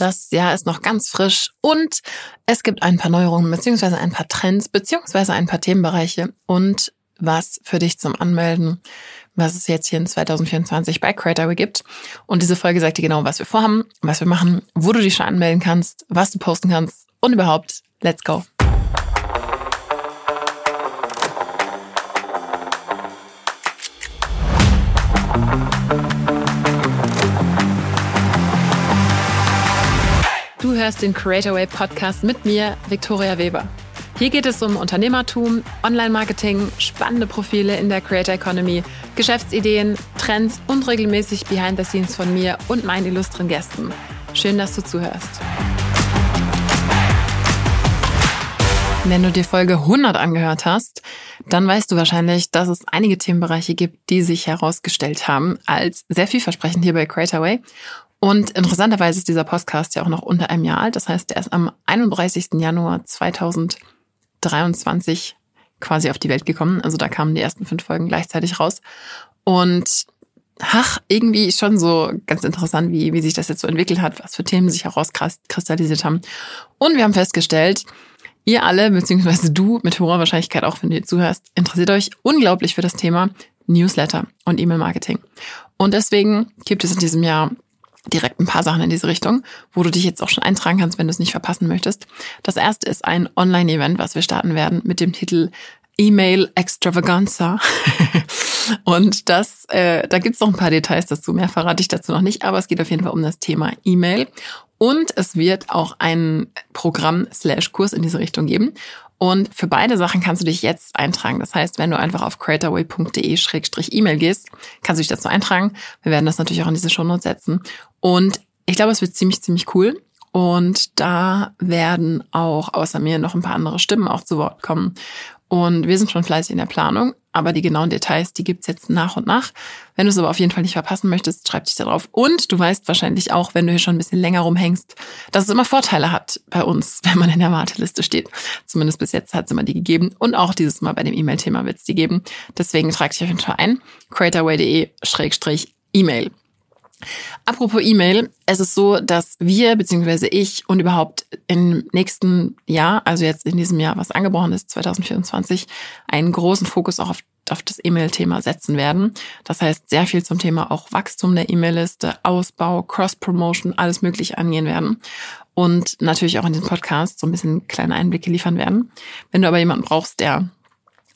Das Jahr ist noch ganz frisch und es gibt ein paar Neuerungen beziehungsweise ein paar Trends beziehungsweise ein paar Themenbereiche und was für dich zum Anmelden, was es jetzt hier in 2024 bei Creator gibt. Und diese Folge sagt dir genau, was wir vorhaben, was wir machen, wo du dich schon anmelden kannst, was du posten kannst und überhaupt. Let's go! Du hörst den Creatorway Podcast mit mir, Victoria Weber. Hier geht es um Unternehmertum, Online-Marketing, spannende Profile in der Creator Economy, Geschäftsideen, Trends und regelmäßig Behind the Scenes von mir und meinen illustren Gästen. Schön, dass du zuhörst. Wenn du dir Folge 100 angehört hast, dann weißt du wahrscheinlich, dass es einige Themenbereiche gibt, die sich herausgestellt haben als sehr vielversprechend hier bei Creatorway und interessanterweise ist dieser Podcast ja auch noch unter einem Jahr alt. Das heißt, er ist am 31. Januar 2023 quasi auf die Welt gekommen. Also da kamen die ersten fünf Folgen gleichzeitig raus. Und ach, irgendwie schon so ganz interessant, wie, wie sich das jetzt so entwickelt hat, was für Themen sich herauskristallisiert haben. Und wir haben festgestellt, ihr alle, beziehungsweise du mit hoher Wahrscheinlichkeit auch, wenn du zuhörst, interessiert euch unglaublich für das Thema Newsletter und E-Mail-Marketing. Und deswegen gibt es in diesem Jahr direkt ein paar Sachen in diese Richtung, wo du dich jetzt auch schon eintragen kannst, wenn du es nicht verpassen möchtest. Das erste ist ein Online-Event, was wir starten werden mit dem Titel E-Mail Extravaganza. und das, äh, da gibt's noch ein paar Details dazu. Mehr verrate ich dazu noch nicht, aber es geht auf jeden Fall um das Thema E-Mail. Und es wird auch ein Programm slash Kurs in diese Richtung geben. Und für beide Sachen kannst du dich jetzt eintragen. Das heißt, wenn du einfach auf creatorway.de-e-mail gehst, kannst du dich dazu eintragen. Wir werden das natürlich auch in diese Shownotes setzen. Und ich glaube, es wird ziemlich, ziemlich cool. Und da werden auch außer mir noch ein paar andere Stimmen auch zu Wort kommen. Und wir sind schon fleißig in der Planung, aber die genauen Details, die gibt's jetzt nach und nach. Wenn du es aber auf jeden Fall nicht verpassen möchtest, schreib dich da drauf. Und du weißt wahrscheinlich auch, wenn du hier schon ein bisschen länger rumhängst, dass es immer Vorteile hat bei uns, wenn man in der Warteliste steht. Zumindest bis jetzt hat es immer die gegeben. Und auch dieses Mal bei dem E-Mail-Thema wird es die geben. Deswegen trag dich auf jeden Fall ein. creatorway.de-e-mail. Apropos E-Mail, es ist so, dass wir beziehungsweise ich und überhaupt im nächsten Jahr, also jetzt in diesem Jahr, was angebrochen ist, 2024, einen großen Fokus auch auf, auf das E-Mail-Thema setzen werden. Das heißt, sehr viel zum Thema auch Wachstum der E-Mail-Liste, Ausbau, Cross-Promotion, alles Mögliche angehen werden. Und natürlich auch in diesem Podcast so ein bisschen kleine Einblicke liefern werden. Wenn du aber jemanden brauchst, der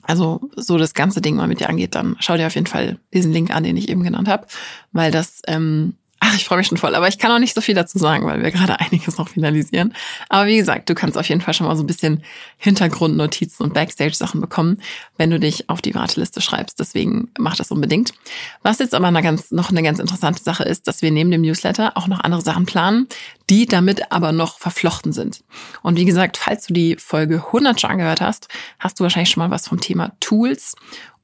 also so das ganze Ding mal mit dir angeht, dann schau dir auf jeden Fall diesen Link an, den ich eben genannt habe, weil das ähm, Ach, ich freue mich schon voll. Aber ich kann auch nicht so viel dazu sagen, weil wir gerade einiges noch finalisieren. Aber wie gesagt, du kannst auf jeden Fall schon mal so ein bisschen Hintergrundnotizen und Backstage-Sachen bekommen, wenn du dich auf die Warteliste schreibst. Deswegen mach das unbedingt. Was jetzt aber eine ganz, noch eine ganz interessante Sache ist, dass wir neben dem Newsletter auch noch andere Sachen planen, die damit aber noch verflochten sind. Und wie gesagt, falls du die Folge 100 schon angehört hast, hast du wahrscheinlich schon mal was vom Thema Tools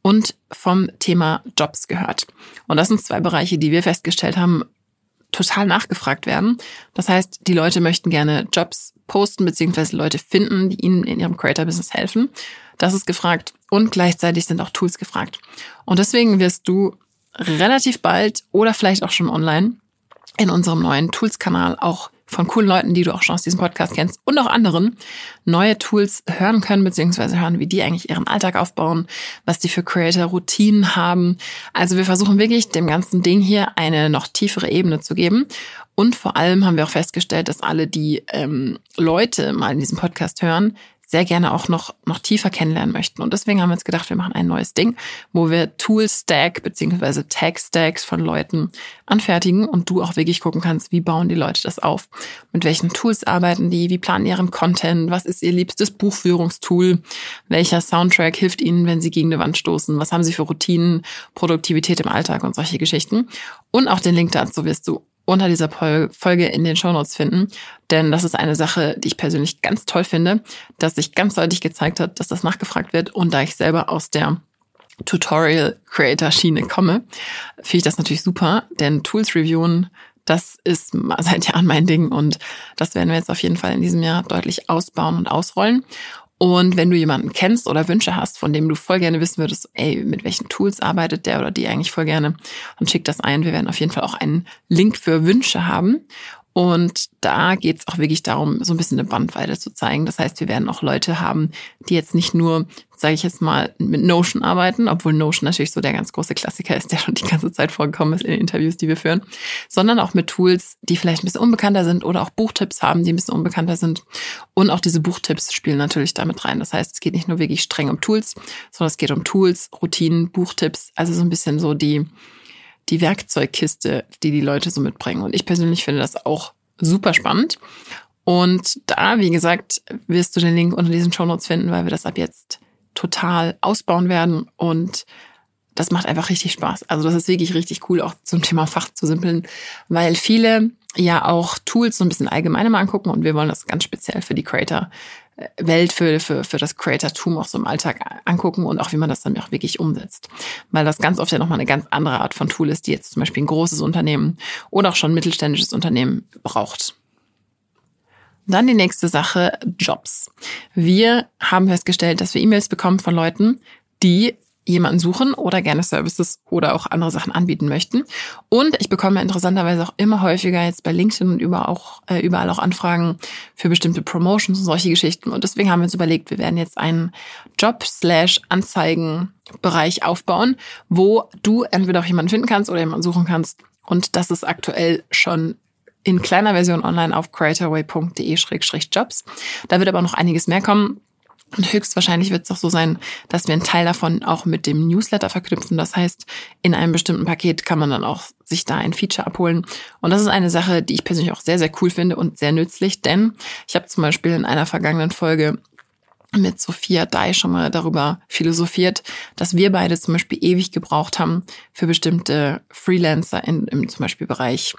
und vom Thema Jobs gehört. Und das sind zwei Bereiche, die wir festgestellt haben, total nachgefragt werden. Das heißt, die Leute möchten gerne Jobs posten, beziehungsweise Leute finden, die ihnen in ihrem Creator-Business helfen. Das ist gefragt. Und gleichzeitig sind auch Tools gefragt. Und deswegen wirst du relativ bald oder vielleicht auch schon online in unserem neuen Tools-Kanal auch von coolen Leuten, die du auch schon aus diesem Podcast kennst und auch anderen, neue Tools hören können, beziehungsweise hören, wie die eigentlich ihren Alltag aufbauen, was die für Creator-Routinen haben. Also wir versuchen wirklich dem ganzen Ding hier eine noch tiefere Ebene zu geben. Und vor allem haben wir auch festgestellt, dass alle, die ähm, Leute mal in diesem Podcast hören, sehr gerne auch noch, noch tiefer kennenlernen möchten. Und deswegen haben wir uns gedacht, wir machen ein neues Ding, wo wir Tool-Stack beziehungsweise Tag-Stacks von Leuten anfertigen und du auch wirklich gucken kannst, wie bauen die Leute das auf? Mit welchen Tools arbeiten die? Wie planen ihren Content? Was ist ihr liebstes Buchführungstool? Welcher Soundtrack hilft ihnen, wenn sie gegen eine Wand stoßen? Was haben sie für Routinen, Produktivität im Alltag und solche Geschichten? Und auch den Link dazu wirst du unter dieser Folge in den Shownotes finden. Denn das ist eine Sache, die ich persönlich ganz toll finde, dass sich ganz deutlich gezeigt hat, dass das nachgefragt wird. Und da ich selber aus der Tutorial-Creator-Schiene komme, finde ich das natürlich super, denn Tools reviewen, das ist seit Jahren mein Ding und das werden wir jetzt auf jeden Fall in diesem Jahr deutlich ausbauen und ausrollen. Und wenn du jemanden kennst oder Wünsche hast, von dem du voll gerne wissen würdest, ey, mit welchen Tools arbeitet der oder die eigentlich voll gerne, dann schick das ein. Wir werden auf jeden Fall auch einen Link für Wünsche haben. Und da geht es auch wirklich darum, so ein bisschen eine Bandweite zu zeigen. Das heißt, wir werden auch Leute haben, die jetzt nicht nur, sage ich jetzt mal, mit Notion arbeiten, obwohl Notion natürlich so der ganz große Klassiker ist, der schon die ganze Zeit vorgekommen ist in den Interviews, die wir führen, sondern auch mit Tools, die vielleicht ein bisschen unbekannter sind oder auch Buchtipps haben, die ein bisschen unbekannter sind. Und auch diese Buchtipps spielen natürlich damit rein. Das heißt, es geht nicht nur wirklich streng um Tools, sondern es geht um Tools, Routinen, Buchtipps, also so ein bisschen so die die Werkzeugkiste, die die Leute so mitbringen. Und ich persönlich finde das auch super spannend. Und da, wie gesagt, wirst du den Link unter diesen Show Notes finden, weil wir das ab jetzt total ausbauen werden und das macht einfach richtig Spaß. Also das ist wirklich richtig cool, auch zum Thema Fach zu simpeln, weil viele ja auch Tools so ein bisschen allgemeiner mal angucken und wir wollen das ganz speziell für die Creator Welt für, für, für das Creator-Tum auch so im Alltag angucken und auch wie man das dann auch wirklich umsetzt. Weil das ganz oft ja nochmal eine ganz andere Art von Tool ist, die jetzt zum Beispiel ein großes Unternehmen oder auch schon ein mittelständisches Unternehmen braucht. Dann die nächste Sache, Jobs. Wir haben festgestellt, dass wir E-Mails bekommen von Leuten, die jemanden suchen oder gerne Services oder auch andere Sachen anbieten möchten. Und ich bekomme interessanterweise auch immer häufiger jetzt bei LinkedIn und überall auch, äh, überall auch Anfragen für bestimmte Promotions und solche Geschichten. Und deswegen haben wir uns überlegt, wir werden jetzt einen Job-Anzeigen-Bereich aufbauen, wo du entweder auch jemanden finden kannst oder jemanden suchen kannst. Und das ist aktuell schon in kleiner Version online auf creatorway.de-jobs. Da wird aber noch einiges mehr kommen. Und höchstwahrscheinlich wird es auch so sein, dass wir einen Teil davon auch mit dem Newsletter verknüpfen. Das heißt, in einem bestimmten Paket kann man dann auch sich da ein Feature abholen. Und das ist eine Sache, die ich persönlich auch sehr, sehr cool finde und sehr nützlich, denn ich habe zum Beispiel in einer vergangenen Folge mit Sophia Dai schon mal darüber philosophiert, dass wir beide zum Beispiel ewig gebraucht haben für bestimmte Freelancer in, im zum Beispiel Bereich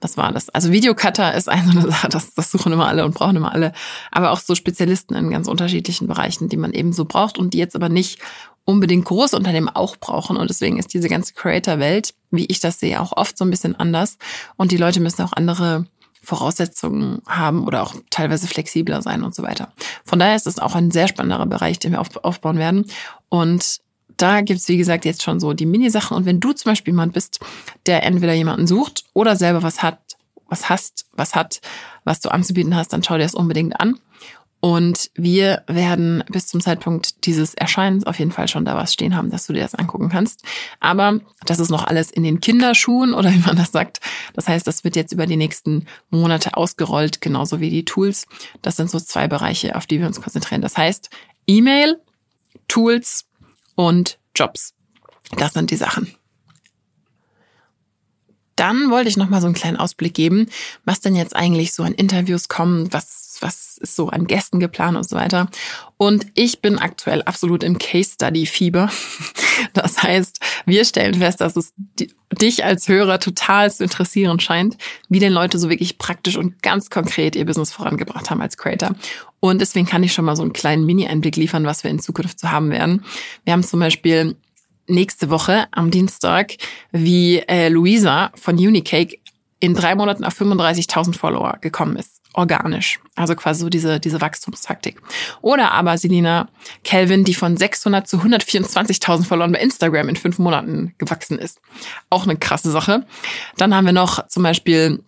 was war das? Also Videocutter ist eine so eine Sache, das, das suchen immer alle und brauchen immer alle. Aber auch so Spezialisten in ganz unterschiedlichen Bereichen, die man eben so braucht und die jetzt aber nicht unbedingt große Unternehmen auch brauchen. Und deswegen ist diese ganze Creator-Welt, wie ich das sehe, auch oft so ein bisschen anders. Und die Leute müssen auch andere Voraussetzungen haben oder auch teilweise flexibler sein und so weiter. Von daher ist es auch ein sehr spannender Bereich, den wir aufbauen werden. Und da gibt's wie gesagt, jetzt schon so die Mini-Sachen. Und wenn du zum Beispiel jemand bist, der entweder jemanden sucht oder selber was hat, was hast, was hat, was du anzubieten hast, dann schau dir das unbedingt an. Und wir werden bis zum Zeitpunkt dieses Erscheinens auf jeden Fall schon da was stehen haben, dass du dir das angucken kannst. Aber das ist noch alles in den Kinderschuhen oder wie man das sagt. Das heißt, das wird jetzt über die nächsten Monate ausgerollt, genauso wie die Tools. Das sind so zwei Bereiche, auf die wir uns konzentrieren. Das heißt, E-Mail, Tools und Jobs. Das sind die Sachen. Dann wollte ich noch mal so einen kleinen Ausblick geben, was denn jetzt eigentlich so an Interviews kommt, was, was ist so an Gästen geplant und so weiter. Und ich bin aktuell absolut im Case Study Fieber. Das heißt, wir stellen fest, dass es dich als Hörer total zu interessieren scheint, wie denn Leute so wirklich praktisch und ganz konkret ihr Business vorangebracht haben als Creator. Und deswegen kann ich schon mal so einen kleinen Mini-Einblick liefern, was wir in Zukunft zu haben werden. Wir haben zum Beispiel nächste Woche am Dienstag, wie äh, Luisa von Unicake in drei Monaten auf 35.000 Follower gekommen ist. Organisch. Also quasi so diese, diese Wachstumstaktik. Oder aber Selina Kelvin, die von 600 zu 124.000 Followern bei Instagram in fünf Monaten gewachsen ist. Auch eine krasse Sache. Dann haben wir noch zum Beispiel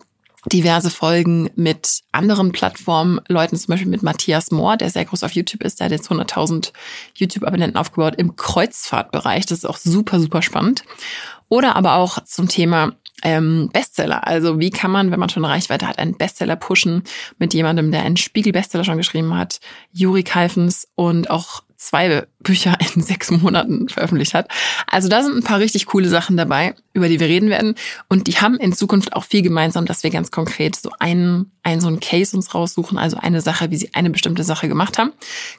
diverse Folgen mit anderen Plattformen, Leuten zum Beispiel mit Matthias Mohr, der sehr groß auf YouTube ist, der hat jetzt 100.000 YouTube-Abonnenten aufgebaut im Kreuzfahrtbereich. Das ist auch super, super spannend. Oder aber auch zum Thema ähm, Bestseller. Also wie kann man, wenn man schon Reichweite hat, einen Bestseller pushen mit jemandem, der einen Spiegel-Bestseller schon geschrieben hat, Juri Kalfens und auch zwei Bücher in sechs Monaten veröffentlicht hat. Also da sind ein paar richtig coole Sachen dabei, über die wir reden werden. Und die haben in Zukunft auch viel gemeinsam, dass wir ganz konkret so einen, einen so einen Case uns raussuchen, also eine Sache, wie sie eine bestimmte Sache gemacht haben.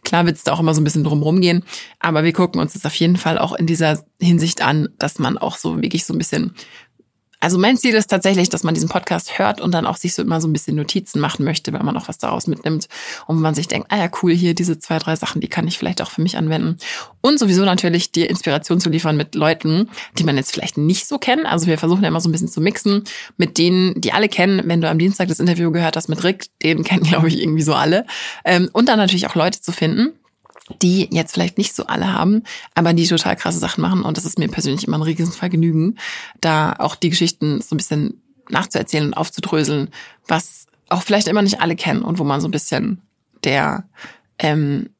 Klar wird es da auch immer so ein bisschen drumherum gehen, aber wir gucken uns das auf jeden Fall auch in dieser Hinsicht an, dass man auch so wirklich so ein bisschen also mein Ziel ist tatsächlich, dass man diesen Podcast hört und dann auch sich so immer so ein bisschen Notizen machen möchte, wenn man auch was daraus mitnimmt und man sich denkt, ah ja, cool, hier diese zwei, drei Sachen, die kann ich vielleicht auch für mich anwenden. Und sowieso natürlich dir Inspiration zu liefern mit Leuten, die man jetzt vielleicht nicht so kennt. Also wir versuchen ja immer so ein bisschen zu mixen mit denen, die alle kennen. Wenn du am Dienstag das Interview gehört hast mit Rick, den kennen, glaube ich, irgendwie so alle. Ähm, und dann natürlich auch Leute zu finden, die jetzt vielleicht nicht so alle haben, aber die total krasse Sachen machen. Und das ist mir persönlich immer ein Riesenvergnügen, da auch die Geschichten so ein bisschen nachzuerzählen und aufzudröseln, was auch vielleicht immer nicht alle kennen und wo man so ein bisschen der ähm,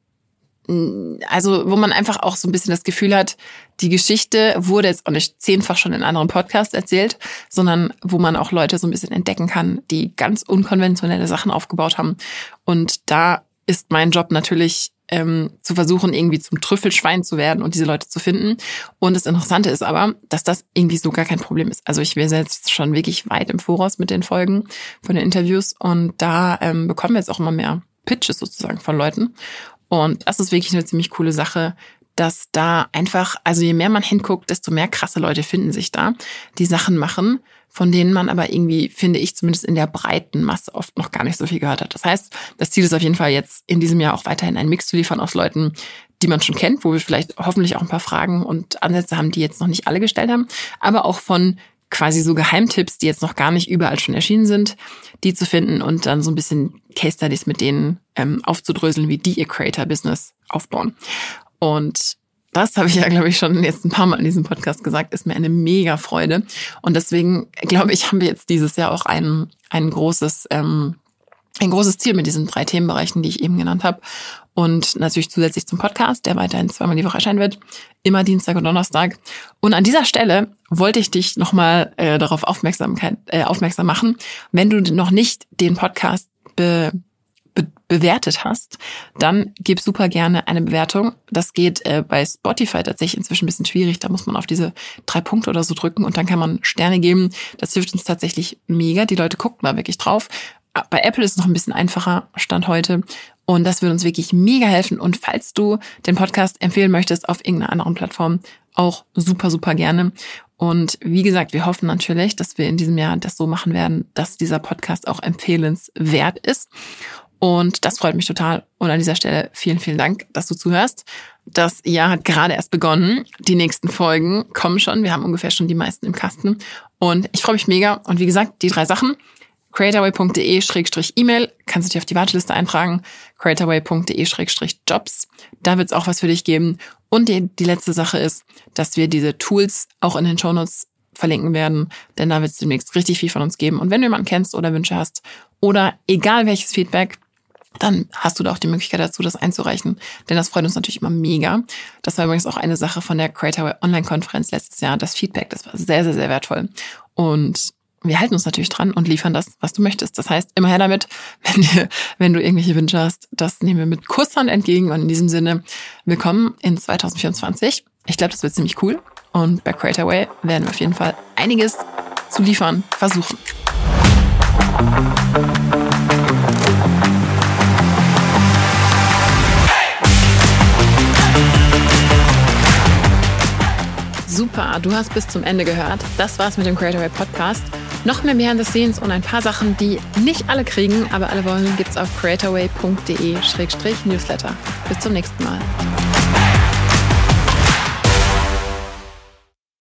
also wo man einfach auch so ein bisschen das Gefühl hat, die Geschichte wurde jetzt auch nicht zehnfach schon in anderen Podcasts erzählt, sondern wo man auch Leute so ein bisschen entdecken kann, die ganz unkonventionelle Sachen aufgebaut haben. Und da ist mein Job natürlich ähm, zu versuchen, irgendwie zum Trüffelschwein zu werden und diese Leute zu finden. Und das Interessante ist aber, dass das irgendwie so gar kein Problem ist. Also ich wäre jetzt schon wirklich weit im Voraus mit den Folgen von den Interviews und da ähm, bekommen wir jetzt auch immer mehr Pitches sozusagen von Leuten. Und das ist wirklich eine ziemlich coole Sache, dass da einfach, also je mehr man hinguckt, desto mehr krasse Leute finden sich da, die Sachen machen, von denen man aber irgendwie, finde ich, zumindest in der breiten Masse oft noch gar nicht so viel gehört hat. Das heißt, das Ziel ist auf jeden Fall jetzt in diesem Jahr auch weiterhin einen Mix zu liefern aus Leuten, die man schon kennt, wo wir vielleicht hoffentlich auch ein paar Fragen und Ansätze haben, die jetzt noch nicht alle gestellt haben, aber auch von quasi so Geheimtipps, die jetzt noch gar nicht überall schon erschienen sind, die zu finden und dann so ein bisschen Case Studies mit denen ähm, aufzudröseln, wie die ihr Creator-Business aufbauen. Und das habe ich ja, glaube ich, schon jetzt ein paar Mal in diesem Podcast gesagt, ist mir eine mega Freude. Und deswegen, glaube ich, haben wir jetzt dieses Jahr auch ein, ein großes, ähm, ein großes Ziel mit diesen drei Themenbereichen, die ich eben genannt habe. Und natürlich zusätzlich zum Podcast, der weiterhin zweimal die Woche erscheinen wird, immer Dienstag und Donnerstag. Und an dieser Stelle wollte ich dich nochmal äh, darauf Aufmerksamkeit, äh, aufmerksam machen, wenn du noch nicht den Podcast be bewertet hast, dann gib super gerne eine Bewertung. Das geht äh, bei Spotify tatsächlich inzwischen ein bisschen schwierig. Da muss man auf diese drei Punkte oder so drücken und dann kann man Sterne geben. Das hilft uns tatsächlich mega. Die Leute gucken da wirklich drauf. Bei Apple ist es noch ein bisschen einfacher, Stand heute. Und das würde uns wirklich mega helfen. Und falls du den Podcast empfehlen möchtest auf irgendeiner anderen Plattform, auch super, super gerne. Und wie gesagt, wir hoffen natürlich, dass wir in diesem Jahr das so machen werden, dass dieser Podcast auch empfehlenswert ist. Und das freut mich total. Und an dieser Stelle vielen, vielen Dank, dass du zuhörst. Das Jahr hat gerade erst begonnen. Die nächsten Folgen kommen schon. Wir haben ungefähr schon die meisten im Kasten. Und ich freue mich mega. Und wie gesagt, die drei Sachen. creatorway.de-email kannst du dich auf die Warteliste eintragen. creatorway.de-jobs. Da wird es auch was für dich geben. Und die, die letzte Sache ist, dass wir diese Tools auch in den Shownotes verlinken werden, denn da wird es demnächst richtig viel von uns geben. Und wenn du jemanden kennst oder Wünsche hast oder egal welches Feedback, dann hast du da auch die Möglichkeit dazu, das einzureichen. Denn das freut uns natürlich immer mega. Das war übrigens auch eine Sache von der Creator Online-Konferenz letztes Jahr. Das Feedback, das war sehr, sehr, sehr wertvoll. Und wir halten uns natürlich dran und liefern das, was du möchtest. Das heißt, immer her damit, wenn, dir, wenn du irgendwelche Wünsche hast, das nehmen wir mit Kusshand entgegen. Und in diesem Sinne, willkommen in 2024. Ich glaube, das wird ziemlich cool. Und bei Creatorway werden wir auf jeden Fall einiges zu liefern versuchen. Super, du hast bis zum Ende gehört. Das war's mit dem Creatorway Podcast. Noch mehr Behind the Scenes und ein paar Sachen, die nicht alle kriegen, aber alle wollen, gibt's auf creatorway.de-newsletter. Bis zum nächsten Mal.